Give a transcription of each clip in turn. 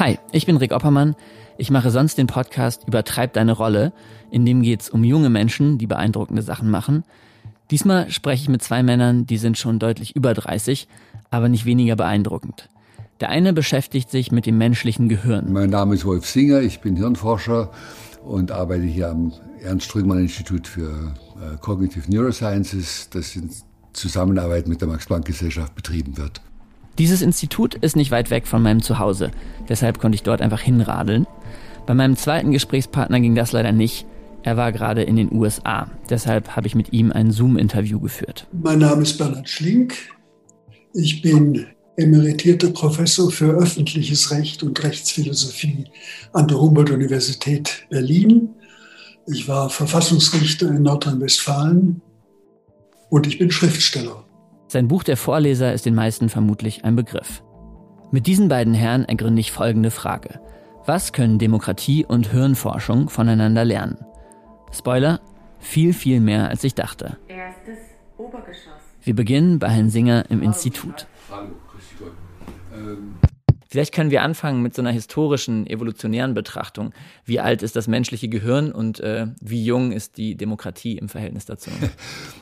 Hi, ich bin Rick Oppermann. Ich mache sonst den Podcast Übertreib deine Rolle. In dem es um junge Menschen, die beeindruckende Sachen machen. Diesmal spreche ich mit zwei Männern, die sind schon deutlich über 30, aber nicht weniger beeindruckend. Der eine beschäftigt sich mit dem menschlichen Gehirn. Mein Name ist Wolf Singer, ich bin Hirnforscher und arbeite hier am Ernst-Strüngmann-Institut für äh, Cognitive Neurosciences, das in Zusammenarbeit mit der Max-Planck-Gesellschaft betrieben wird. Dieses Institut ist nicht weit weg von meinem Zuhause, deshalb konnte ich dort einfach hinradeln. Bei meinem zweiten Gesprächspartner ging das leider nicht. Er war gerade in den USA. Deshalb habe ich mit ihm ein Zoom-Interview geführt. Mein Name ist Bernhard Schlink. Ich bin emeritierter Professor für öffentliches Recht und Rechtsphilosophie an der Humboldt-Universität Berlin. Ich war Verfassungsrichter in Nordrhein-Westfalen und ich bin Schriftsteller. Sein Buch Der Vorleser ist den meisten vermutlich ein Begriff. Mit diesen beiden Herren ergründe ich folgende Frage. Was können Demokratie und Hirnforschung voneinander lernen? Spoiler, viel, viel mehr als ich dachte. Erstes Obergeschoss. Wir beginnen bei Herrn Singer im Institut. Hallo, Vielleicht können wir anfangen mit so einer historischen, evolutionären Betrachtung. Wie alt ist das menschliche Gehirn und äh, wie jung ist die Demokratie im Verhältnis dazu?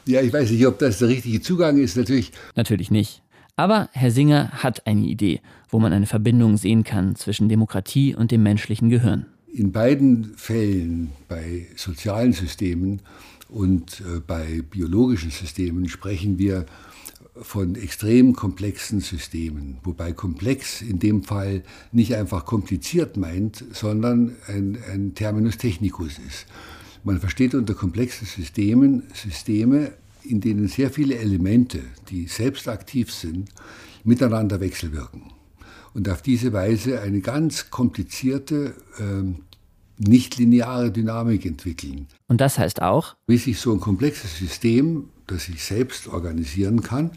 Ja, ich weiß nicht, ob das der richtige Zugang ist, natürlich. Natürlich nicht. Aber Herr Singer hat eine Idee, wo man eine Verbindung sehen kann zwischen Demokratie und dem menschlichen Gehirn. In beiden Fällen, bei sozialen Systemen und äh, bei biologischen Systemen, sprechen wir von extrem komplexen Systemen, wobei komplex in dem Fall nicht einfach kompliziert meint, sondern ein, ein Terminus technicus ist. Man versteht unter komplexen Systemen Systeme, in denen sehr viele Elemente, die selbst aktiv sind, miteinander wechselwirken und auf diese Weise eine ganz komplizierte, äh, nicht lineare Dynamik entwickeln. Und das heißt auch, wie sich so ein komplexes System, das sich selbst organisieren kann,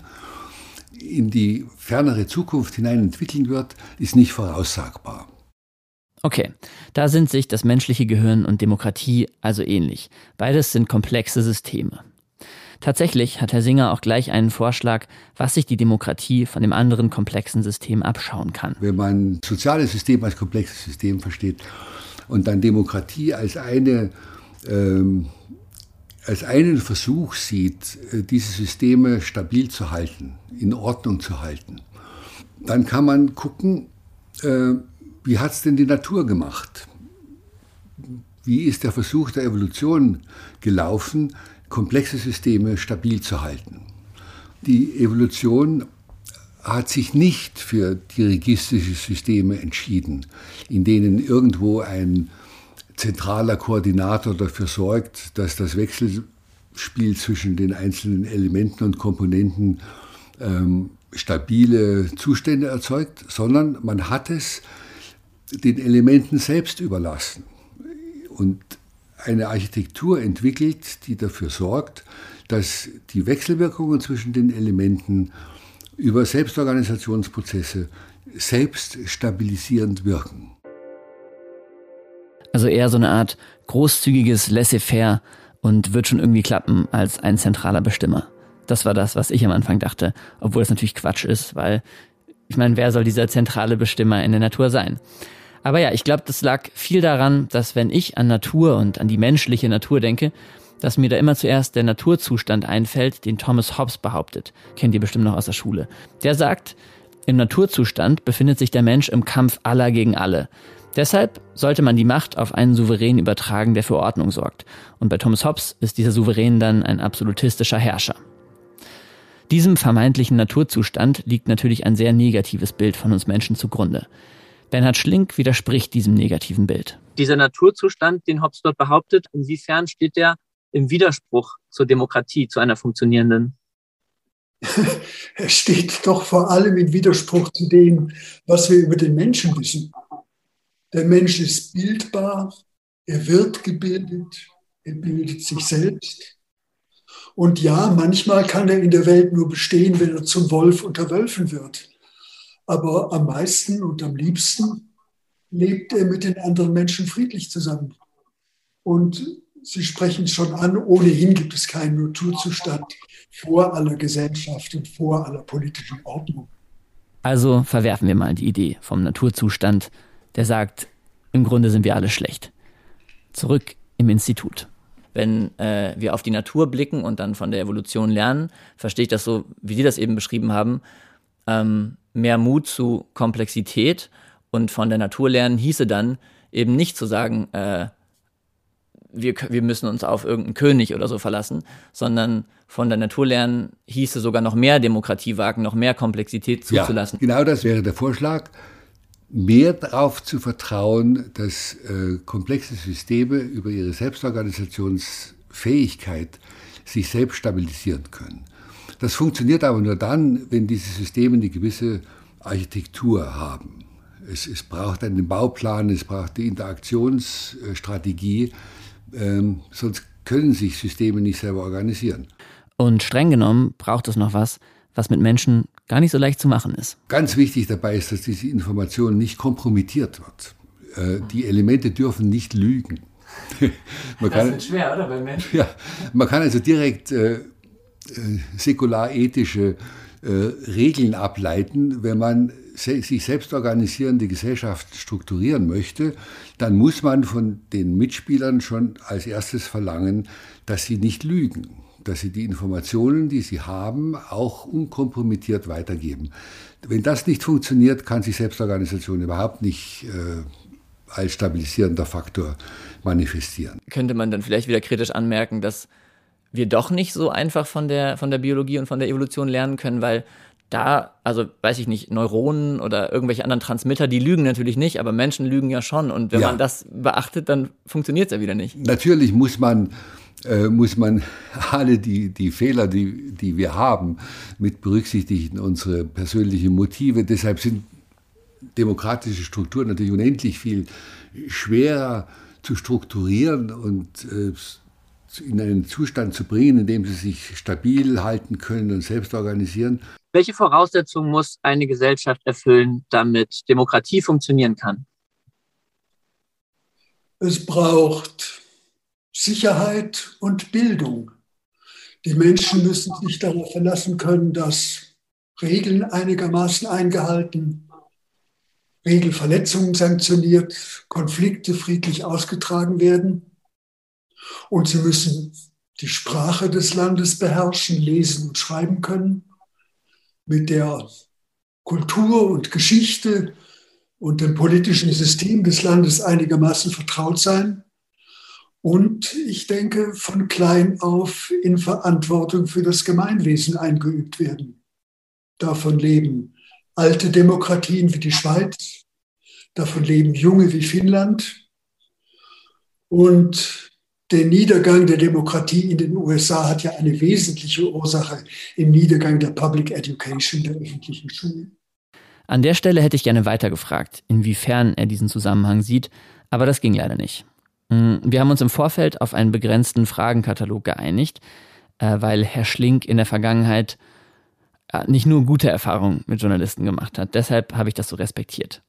in die fernere Zukunft hinein entwickeln wird, ist nicht voraussagbar. Okay, da sind sich das menschliche Gehirn und Demokratie also ähnlich. Beides sind komplexe Systeme. Tatsächlich hat Herr Singer auch gleich einen Vorschlag, was sich die Demokratie von dem anderen komplexen System abschauen kann. Wenn man soziales System als komplexes System versteht und dann Demokratie als eine ähm, als einen Versuch sieht, äh, diese Systeme stabil zu halten, in Ordnung zu halten, dann kann man gucken, äh, wie hat es denn die Natur gemacht? Wie ist der Versuch der Evolution gelaufen, komplexe Systeme stabil zu halten. Die Evolution hat sich nicht für dirigistische Systeme entschieden, in denen irgendwo ein zentraler Koordinator dafür sorgt, dass das Wechselspiel zwischen den einzelnen Elementen und Komponenten ähm, stabile Zustände erzeugt, sondern man hat es den Elementen selbst überlassen. Und eine Architektur entwickelt, die dafür sorgt, dass die Wechselwirkungen zwischen den Elementen über Selbstorganisationsprozesse selbst stabilisierend wirken. Also eher so eine Art großzügiges Laissez-faire und wird schon irgendwie klappen als ein zentraler Bestimmer. Das war das, was ich am Anfang dachte, obwohl es natürlich Quatsch ist, weil ich meine, wer soll dieser zentrale Bestimmer in der Natur sein? Aber ja, ich glaube, das lag viel daran, dass wenn ich an Natur und an die menschliche Natur denke, dass mir da immer zuerst der Naturzustand einfällt, den Thomas Hobbes behauptet. Kennt ihr bestimmt noch aus der Schule. Der sagt, im Naturzustand befindet sich der Mensch im Kampf aller gegen alle. Deshalb sollte man die Macht auf einen Souverän übertragen, der für Ordnung sorgt. Und bei Thomas Hobbes ist dieser Souverän dann ein absolutistischer Herrscher. Diesem vermeintlichen Naturzustand liegt natürlich ein sehr negatives Bild von uns Menschen zugrunde. Bernhard Schlink widerspricht diesem negativen Bild. Dieser Naturzustand, den Hobbes dort behauptet, inwiefern steht der im Widerspruch zur Demokratie, zu einer funktionierenden? er steht doch vor allem im Widerspruch zu dem, was wir über den Menschen wissen. Der Mensch ist bildbar, er wird gebildet, er bildet sich selbst. Und ja, manchmal kann er in der Welt nur bestehen, wenn er zum Wolf unter Wölfen wird aber am meisten und am liebsten lebt er mit den anderen Menschen friedlich zusammen. Und Sie sprechen schon an, ohnehin gibt es keinen Naturzustand vor aller Gesellschaft und vor aller politischen Ordnung. Also verwerfen wir mal die Idee vom Naturzustand. der sagt, im Grunde sind wir alle schlecht. Zurück im Institut. Wenn äh, wir auf die Natur blicken und dann von der Evolution lernen, verstehe ich das so, wie Sie das eben beschrieben haben, ähm, mehr Mut zu Komplexität und von der Natur lernen hieße dann eben nicht zu sagen, äh, wir, wir müssen uns auf irgendeinen König oder so verlassen, sondern von der Natur lernen hieße sogar noch mehr Demokratie wagen, noch mehr Komplexität zuzulassen. Ja, genau das wäre der Vorschlag mehr darauf zu vertrauen, dass äh, komplexe Systeme über ihre Selbstorganisationsfähigkeit sich selbst stabilisieren können. Das funktioniert aber nur dann, wenn diese Systeme eine gewisse Architektur haben. Es, es braucht einen Bauplan, es braucht die Interaktionsstrategie, ähm, sonst können sich Systeme nicht selber organisieren. Und streng genommen braucht es noch was, was mit Menschen gar nicht so leicht zu machen ist. Ganz wichtig dabei ist, dass diese Information nicht kompromittiert wird. Äh, die Elemente dürfen nicht lügen. man das kann, ist schwer, oder, bei Menschen? Ja, man kann also direkt äh, äh, säkular-ethische äh, Regeln ableiten, wenn man sich selbst organisierende Gesellschaft strukturieren möchte, dann muss man von den Mitspielern schon als erstes verlangen, dass sie nicht lügen dass sie die Informationen, die sie haben, auch unkompromittiert weitergeben. Wenn das nicht funktioniert, kann sich Selbstorganisation überhaupt nicht äh, als stabilisierender Faktor manifestieren. Könnte man dann vielleicht wieder kritisch anmerken, dass wir doch nicht so einfach von der, von der Biologie und von der Evolution lernen können, weil da, also weiß ich nicht, Neuronen oder irgendwelche anderen Transmitter, die lügen natürlich nicht, aber Menschen lügen ja schon. Und wenn ja. man das beachtet, dann funktioniert es ja wieder nicht. Natürlich muss man äh, muss man alle die, die Fehler, die, die wir haben, mit berücksichtigen, unsere persönlichen Motive. Deshalb sind demokratische Strukturen natürlich unendlich viel schwerer zu strukturieren und äh, in einen Zustand zu bringen, in dem sie sich stabil halten können und selbst organisieren. Welche Voraussetzungen muss eine Gesellschaft erfüllen, damit Demokratie funktionieren kann? Es braucht Sicherheit und Bildung. Die Menschen müssen sich darauf verlassen können, dass Regeln einigermaßen eingehalten, Regelverletzungen sanktioniert, Konflikte friedlich ausgetragen werden. Und sie müssen die Sprache des Landes beherrschen, lesen und schreiben können, mit der Kultur und Geschichte und dem politischen System des Landes einigermaßen vertraut sein und ich denke, von klein auf in Verantwortung für das Gemeinwesen eingeübt werden. Davon leben alte Demokratien wie die Schweiz, davon leben junge wie Finnland. Und der Niedergang der Demokratie in den USA hat ja eine wesentliche Ursache im Niedergang der Public Education, der öffentlichen Schulen. An der Stelle hätte ich gerne weitergefragt, inwiefern er diesen Zusammenhang sieht, aber das ging leider nicht. Mm, wir haben uns im Vorfeld auf einen begrenzten Fragenkatalog geeinigt, äh, weil Herr Schlink in der Vergangenheit äh, nicht nur gute Erfahrungen mit Journalisten gemacht hat. Deshalb habe ich das so respektiert.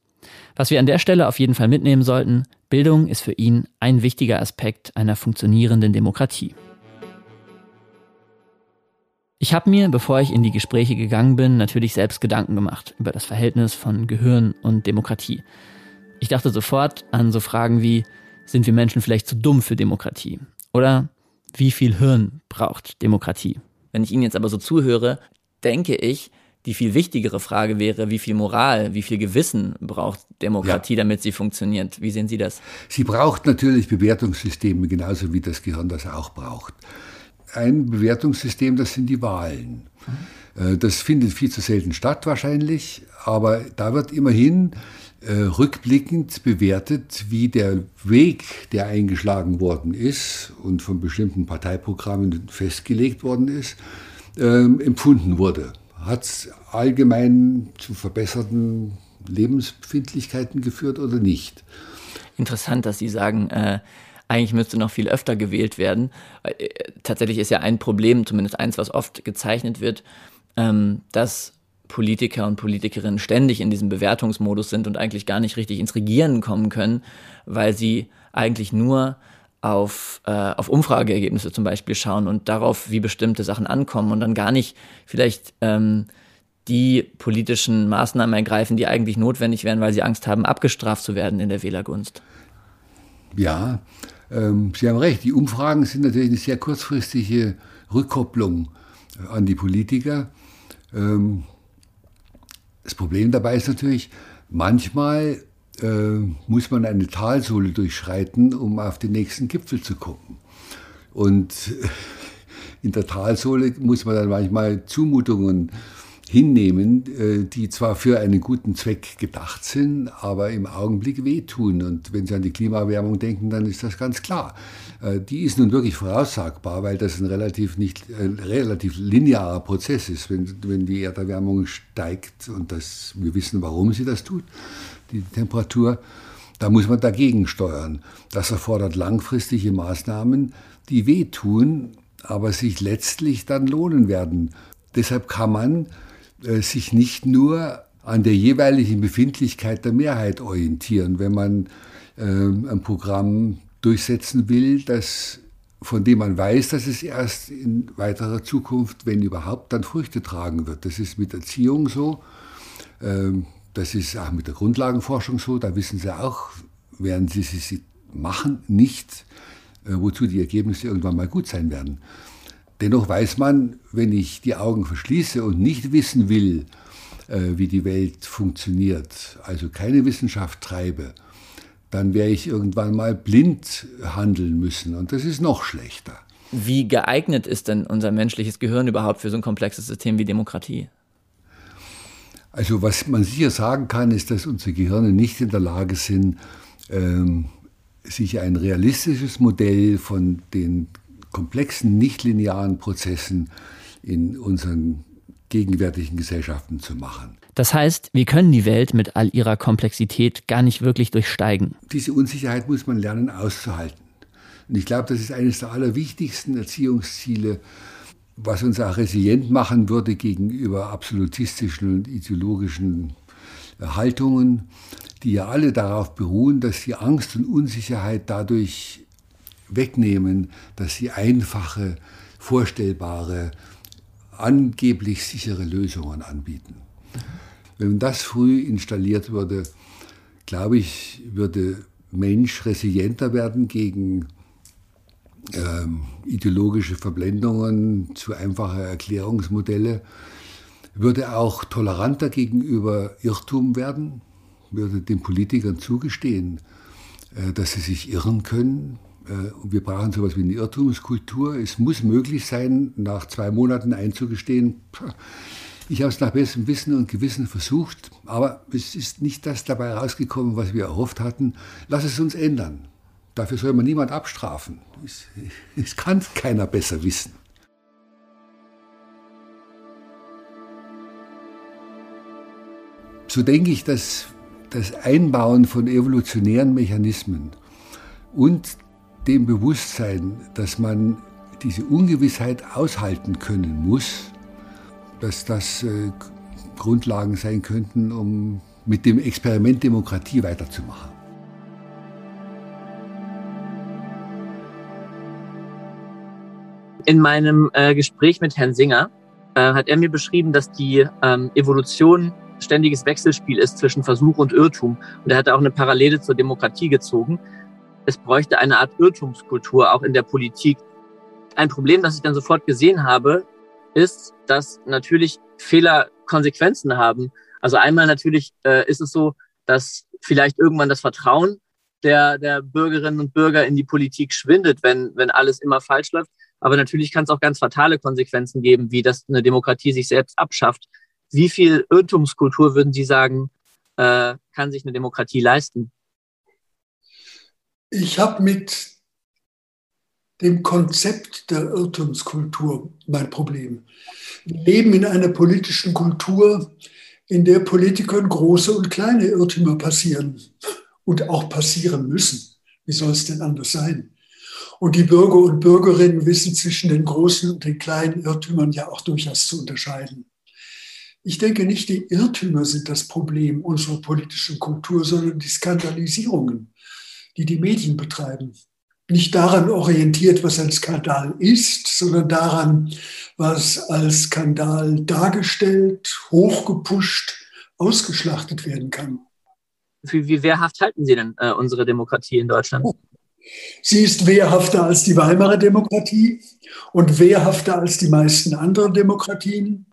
Was wir an der Stelle auf jeden Fall mitnehmen sollten, Bildung ist für ihn ein wichtiger Aspekt einer funktionierenden Demokratie. Ich habe mir, bevor ich in die Gespräche gegangen bin, natürlich selbst Gedanken gemacht über das Verhältnis von Gehirn und Demokratie. Ich dachte sofort an so Fragen wie, sind wir Menschen vielleicht zu dumm für Demokratie? Oder wie viel Hirn braucht Demokratie? Wenn ich Ihnen jetzt aber so zuhöre, denke ich, die viel wichtigere Frage wäre, wie viel Moral, wie viel Gewissen braucht Demokratie, ja. damit sie funktioniert? Wie sehen Sie das? Sie braucht natürlich Bewertungssysteme, genauso wie das Gehirn das auch braucht. Ein Bewertungssystem, das sind die Wahlen. Mhm. Das findet viel zu selten statt wahrscheinlich, aber da wird immerhin äh, rückblickend bewertet, wie der Weg, der eingeschlagen worden ist und von bestimmten Parteiprogrammen festgelegt worden ist, äh, empfunden wurde. Hat es allgemein zu verbesserten Lebensbefindlichkeiten geführt oder nicht? Interessant, dass Sie sagen, äh, eigentlich müsste noch viel öfter gewählt werden. Äh, tatsächlich ist ja ein Problem, zumindest eins, was oft gezeichnet wird, ähm, dass Politiker und Politikerinnen ständig in diesem Bewertungsmodus sind und eigentlich gar nicht richtig ins Regieren kommen können, weil sie eigentlich nur auf, äh, auf Umfrageergebnisse zum Beispiel schauen und darauf, wie bestimmte Sachen ankommen und dann gar nicht vielleicht ähm, die politischen Maßnahmen ergreifen, die eigentlich notwendig wären, weil sie Angst haben, abgestraft zu werden in der Wählergunst. Ja, ähm, Sie haben recht. Die Umfragen sind natürlich eine sehr kurzfristige Rückkopplung an die Politiker. Ähm, das Problem dabei ist natürlich, manchmal äh, muss man eine Talsohle durchschreiten, um auf den nächsten Gipfel zu kommen. Und in der Talsohle muss man dann manchmal Zumutungen hinnehmen, äh, die zwar für einen guten Zweck gedacht sind, aber im Augenblick wehtun. Und wenn Sie an die Klimaerwärmung denken, dann ist das ganz klar. Äh, die ist nun wirklich voraussagbar, weil das ein relativ, nicht, ein relativ linearer Prozess ist. Wenn, wenn die Erderwärmung steigt und das, wir wissen, warum sie das tut, die Temperatur, da muss man dagegen steuern. Das erfordert langfristige Maßnahmen, die wehtun, aber sich letztlich dann lohnen werden. Deshalb kann man äh, sich nicht nur an der jeweiligen Befindlichkeit der Mehrheit orientieren, wenn man äh, ein Programm durchsetzen will, das, von dem man weiß, dass es erst in weiterer Zukunft, wenn überhaupt, dann Früchte tragen wird. Das ist mit Erziehung so, ähm, das ist auch mit der Grundlagenforschung so, da wissen Sie auch, werden Sie sie machen, nicht, äh, wozu die Ergebnisse irgendwann mal gut sein werden. Dennoch weiß man, wenn ich die Augen verschließe und nicht wissen will, äh, wie die Welt funktioniert, also keine Wissenschaft treibe, dann werde ich irgendwann mal blind handeln müssen. Und das ist noch schlechter. Wie geeignet ist denn unser menschliches Gehirn überhaupt für so ein komplexes System wie Demokratie? Also was man sicher sagen kann, ist, dass unsere Gehirne nicht in der Lage sind, ähm, sich ein realistisches Modell von den komplexen, nichtlinearen Prozessen in unseren gegenwärtigen Gesellschaften zu machen. Das heißt, wir können die Welt mit all ihrer Komplexität gar nicht wirklich durchsteigen. Diese Unsicherheit muss man lernen auszuhalten. Und ich glaube, das ist eines der allerwichtigsten Erziehungsziele, was uns auch resilient machen würde gegenüber absolutistischen und ideologischen Haltungen, die ja alle darauf beruhen, dass die Angst und Unsicherheit dadurch wegnehmen, dass sie einfache, vorstellbare, angeblich sichere Lösungen anbieten. Wenn das früh installiert würde, glaube ich, würde Mensch resilienter werden gegen ähm, ideologische Verblendungen zu einfache Erklärungsmodelle, würde auch toleranter gegenüber Irrtum werden, würde den Politikern zugestehen, äh, dass sie sich irren können, äh, wir brauchen sowas wie eine Irrtumskultur. Es muss möglich sein, nach zwei Monaten einzugestehen, ich habe es nach bestem Wissen und Gewissen versucht, aber es ist nicht das dabei rausgekommen, was wir erhofft hatten. Lass es uns ändern. Dafür soll man niemand abstrafen. Es, es kann keiner besser wissen. So denke ich, dass das Einbauen von evolutionären Mechanismen und dem Bewusstsein, dass man diese Ungewissheit aushalten können muss, dass das äh, Grundlagen sein könnten, um mit dem Experiment Demokratie weiterzumachen. In meinem äh, Gespräch mit Herrn Singer äh, hat er mir beschrieben, dass die ähm, Evolution ständiges Wechselspiel ist zwischen Versuch und Irrtum. Und er hat auch eine Parallele zur Demokratie gezogen es bräuchte eine Art Irrtumskultur auch in der Politik. Ein Problem, das ich dann sofort gesehen habe, ist, dass natürlich Fehler Konsequenzen haben. Also einmal natürlich äh, ist es so, dass vielleicht irgendwann das Vertrauen der, der Bürgerinnen und Bürger in die Politik schwindet, wenn, wenn alles immer falsch läuft. Aber natürlich kann es auch ganz fatale Konsequenzen geben, wie dass eine Demokratie sich selbst abschafft. Wie viel Irrtumskultur würden Sie sagen, äh, kann sich eine Demokratie leisten? Ich habe mit dem Konzept der Irrtumskultur mein Problem. Wir leben in einer politischen Kultur, in der Politikern große und kleine Irrtümer passieren und auch passieren müssen. Wie soll es denn anders sein? Und die Bürger und Bürgerinnen wissen zwischen den großen und den kleinen Irrtümern ja auch durchaus zu unterscheiden. Ich denke nicht, die Irrtümer sind das Problem unserer politischen Kultur, sondern die Skandalisierungen die die Medien betreiben. nicht daran orientiert, was ein Skandal ist, sondern daran, was als Skandal dargestellt, hochgepusht, ausgeschlachtet werden kann. Wie, wie wehrhaft halten Sie denn äh, unsere Demokratie in Deutschland? Sie ist wehrhafter als die Weimarer Demokratie und wehrhafter als die meisten anderen Demokratien.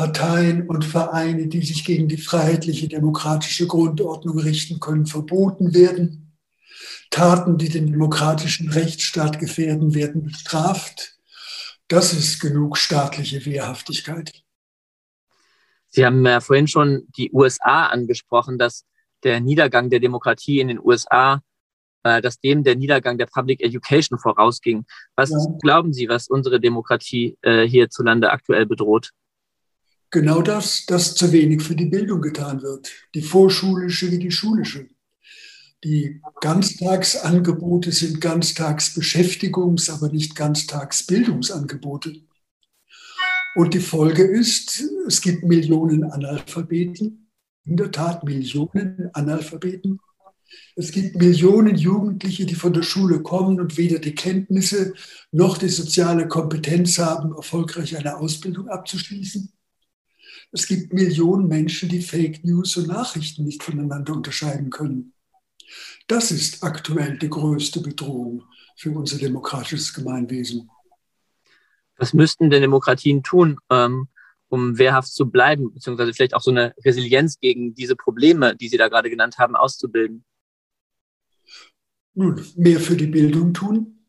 Parteien und Vereine, die sich gegen die freiheitliche demokratische Grundordnung richten können, verboten werden. Taten, die den demokratischen Rechtsstaat gefährden, werden bestraft. Das ist genug staatliche Wehrhaftigkeit. Sie haben ja vorhin schon die USA angesprochen, dass der Niedergang der Demokratie in den USA, äh, dass dem der Niedergang der Public Education vorausging. Was ja. glauben Sie, was unsere Demokratie äh, hierzulande aktuell bedroht? Genau das, dass zu wenig für die Bildung getan wird, die vorschulische wie die schulische. Die Ganztagsangebote sind Ganztagsbeschäftigungs-, aber nicht Ganztagsbildungsangebote. Und die Folge ist, es gibt Millionen Analphabeten, in der Tat Millionen Analphabeten. Es gibt Millionen Jugendliche, die von der Schule kommen und weder die Kenntnisse noch die soziale Kompetenz haben, erfolgreich eine Ausbildung abzuschließen. Es gibt Millionen Menschen, die Fake News und Nachrichten nicht voneinander unterscheiden können. Das ist aktuell die größte Bedrohung für unser demokratisches Gemeinwesen. Was müssten denn Demokratien tun, ähm, um wehrhaft zu bleiben, beziehungsweise vielleicht auch so eine Resilienz gegen diese Probleme, die Sie da gerade genannt haben, auszubilden? Nun, mehr für die Bildung tun,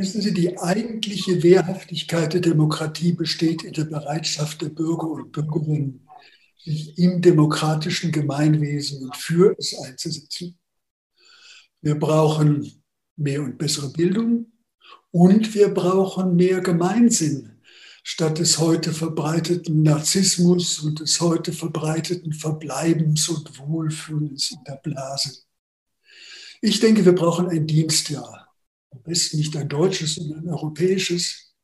Wissen Sie, die eigentliche Wehrhaftigkeit der Demokratie besteht in der Bereitschaft der Bürger und Bürgerinnen, sich im demokratischen Gemeinwesen und für es einzusetzen. Wir brauchen mehr und bessere Bildung und wir brauchen mehr Gemeinsinn statt des heute verbreiteten Narzissmus und des heute verbreiteten Verbleibens und Wohlfühlens in der Blase. Ich denke, wir brauchen ein Dienstjahr am besten nicht ein deutsches, sondern ein europäisches,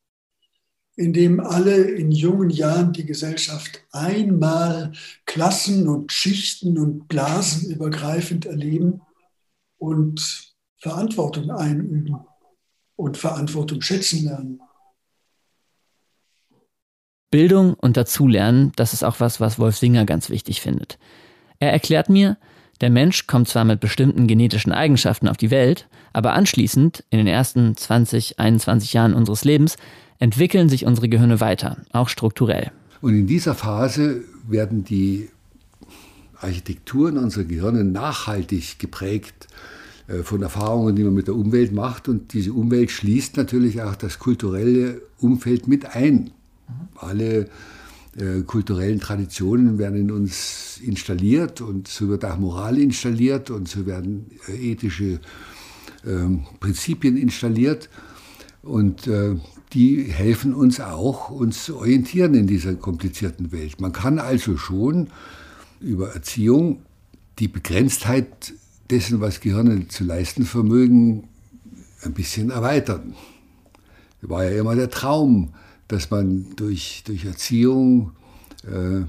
in dem alle in jungen Jahren die Gesellschaft einmal klassen- und Schichten- und blasenübergreifend erleben und Verantwortung einüben und Verantwortung schätzen lernen. Bildung und Dazulernen, das ist auch was, was Wolf Singer ganz wichtig findet. Er erklärt mir, der Mensch kommt zwar mit bestimmten genetischen Eigenschaften auf die Welt, aber anschließend, in den ersten 20, 21 Jahren unseres Lebens, entwickeln sich unsere Gehirne weiter, auch strukturell. Und in dieser Phase werden die Architekturen unserer Gehirne nachhaltig geprägt äh, von Erfahrungen, die man mit der Umwelt macht. Und diese Umwelt schließt natürlich auch das kulturelle Umfeld mit ein. Alle äh, kulturellen Traditionen werden in uns installiert und so wird auch Moral installiert und so werden äh, ethische äh, Prinzipien installiert und äh, die helfen uns auch, uns zu orientieren in dieser komplizierten Welt. Man kann also schon über Erziehung die Begrenztheit dessen, was Gehirne zu leisten vermögen, ein bisschen erweitern. War ja immer der Traum, dass man durch, durch Erziehung äh,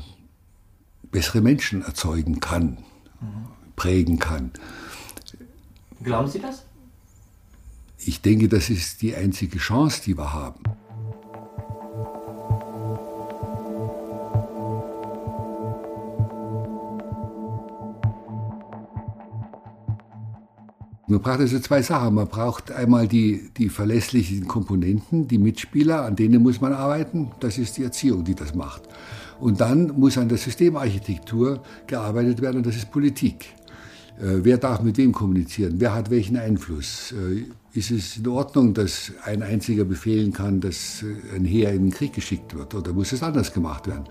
bessere Menschen erzeugen kann, prägen kann. Glauben Sie das? Ich denke, das ist die einzige Chance, die wir haben. Man braucht also zwei Sachen. Man braucht einmal die, die verlässlichen Komponenten, die Mitspieler, an denen muss man arbeiten. Das ist die Erziehung, die das macht. Und dann muss an der Systemarchitektur gearbeitet werden, und das ist Politik. Äh, wer darf mit wem kommunizieren? Wer hat welchen Einfluss? Äh, ist es in Ordnung, dass ein einziger befehlen kann, dass äh, ein Heer in den Krieg geschickt wird? Oder muss es anders gemacht werden?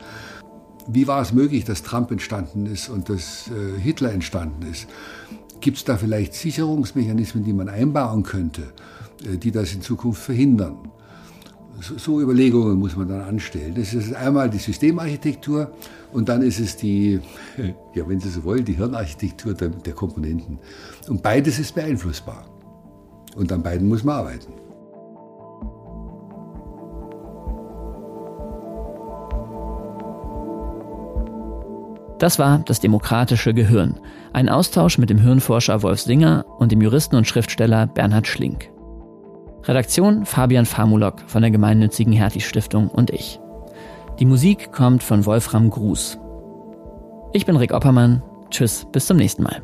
Wie war es möglich, dass Trump entstanden ist und dass Hitler entstanden ist? Gibt es da vielleicht Sicherungsmechanismen, die man einbauen könnte, äh, die das in Zukunft verhindern? So Überlegungen muss man dann anstellen. Das ist einmal die Systemarchitektur und dann ist es die, ja, wenn Sie so wollen, die Hirnarchitektur der, der Komponenten. Und beides ist beeinflussbar. Und an beiden muss man arbeiten. Das war das demokratische Gehirn, ein Austausch mit dem Hirnforscher Wolf Singer und dem Juristen und Schriftsteller Bernhard Schlink. Redaktion Fabian Famulok von der gemeinnützigen Hertie Stiftung und ich. Die Musik kommt von Wolfram Gruß. Ich bin Rick Oppermann. Tschüss, bis zum nächsten Mal.